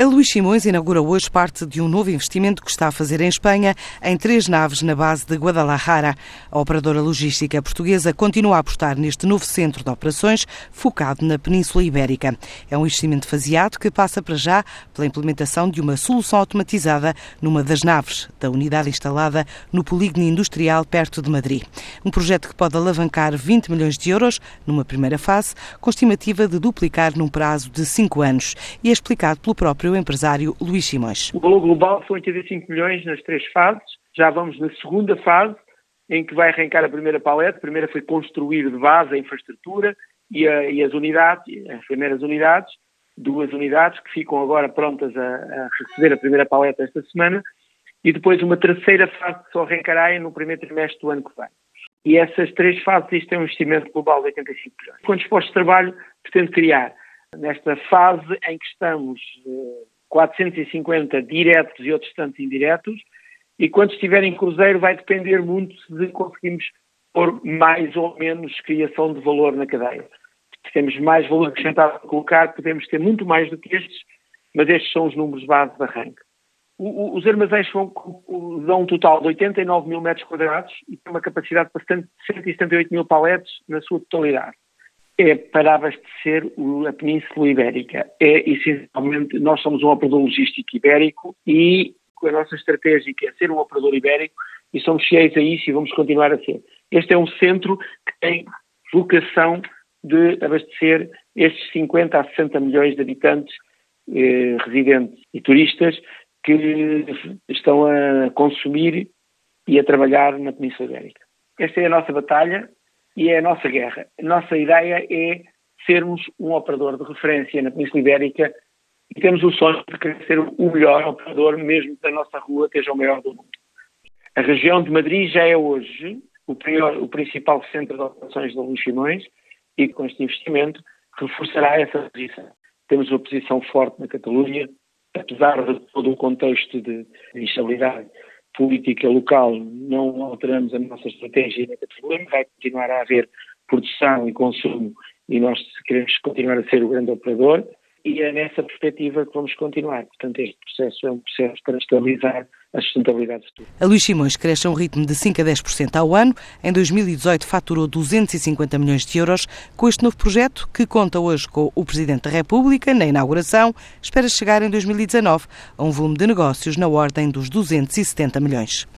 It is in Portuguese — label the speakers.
Speaker 1: A Luís Simões inaugura hoje parte de um novo investimento que está a fazer em Espanha, em três naves na base de Guadalajara. A operadora logística portuguesa continua a apostar neste novo centro de operações focado na Península Ibérica. É um investimento faseado que passa para já pela implementação de uma solução automatizada numa das naves da unidade instalada no polígono industrial perto de Madrid. Um projeto que pode alavancar 20 milhões de euros numa primeira fase, com estimativa de duplicar num prazo de cinco anos. E é explicado pelo próprio o empresário Luís Simões.
Speaker 2: O valor global foi 85 milhões nas três fases. Já vamos na segunda fase, em que vai arrancar a primeira paleta. A primeira foi construir de base a infraestrutura e, a, e as unidades, as primeiras unidades, duas unidades que ficam agora prontas a, a, receber a primeira paleta esta semana. E depois uma terceira fase que só arrancará no primeiro trimestre do ano que vem. E essas três fases, isto é um investimento global de 85 milhões. Quantos postos de trabalho pretende criar? nesta fase em que estamos 450 eh, diretos e outros tantos indiretos, e quando estiver em cruzeiro vai depender muito de conseguimos pôr mais ou menos criação de valor na cadeia. Se temos mais valor acrescentado a colocar, podemos ter muito mais do que estes, mas estes são os números base de arranque. Os armazéns dão um total de 89 mil metros quadrados e têm uma capacidade de 178 mil paletes na sua totalidade é para abastecer a Península Ibérica. É essencialmente, nós somos um operador logístico ibérico e a nossa estratégia é ser um operador ibérico e somos fiéis a isso e vamos continuar a ser. Este é um centro que tem vocação de abastecer estes 50 a 60 milhões de habitantes, eh, residentes e turistas que estão a consumir e a trabalhar na Península Ibérica. Esta é a nossa batalha, e é a nossa guerra. A nossa ideia é sermos um operador de referência na Península Ibérica e temos o sonho de querer ser o melhor operador, mesmo que a nossa rua esteja o maior do mundo. A região de Madrid já é hoje o, o principal centro de operações da Luís e com este investimento reforçará essa posição. Temos uma posição forte na Catalunha, apesar de todo o contexto de instabilidade política local não alteramos a nossa estratégia nesse problema, vai continuar a haver produção e consumo e nós queremos continuar a ser o grande operador e é nessa perspectiva que vamos continuar. Portanto, este processo é um processo para estabilizar a sustentabilidade futura.
Speaker 1: A Luís Simões cresce a um ritmo de 5 a 10% ao ano. Em 2018 faturou 250 milhões de euros com este novo projeto que conta hoje com o Presidente da República na inauguração. Espera chegar em 2019 a um volume de negócios na ordem dos 270 milhões.